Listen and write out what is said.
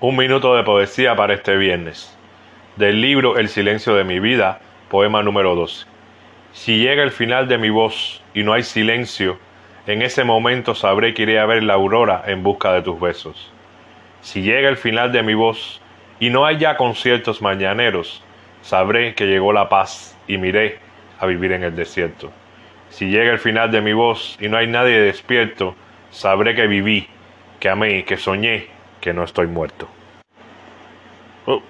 Un minuto de poesía para este viernes. Del libro El silencio de mi vida, poema número 12. Si llega el final de mi voz y no hay silencio, en ese momento sabré que iré a ver la aurora en busca de tus besos. Si llega el final de mi voz y no hay ya conciertos mañaneros, sabré que llegó la paz y miré a vivir en el desierto. Si llega el final de mi voz y no hay nadie despierto, sabré que viví, que amé, que soñé que no estoy muerto.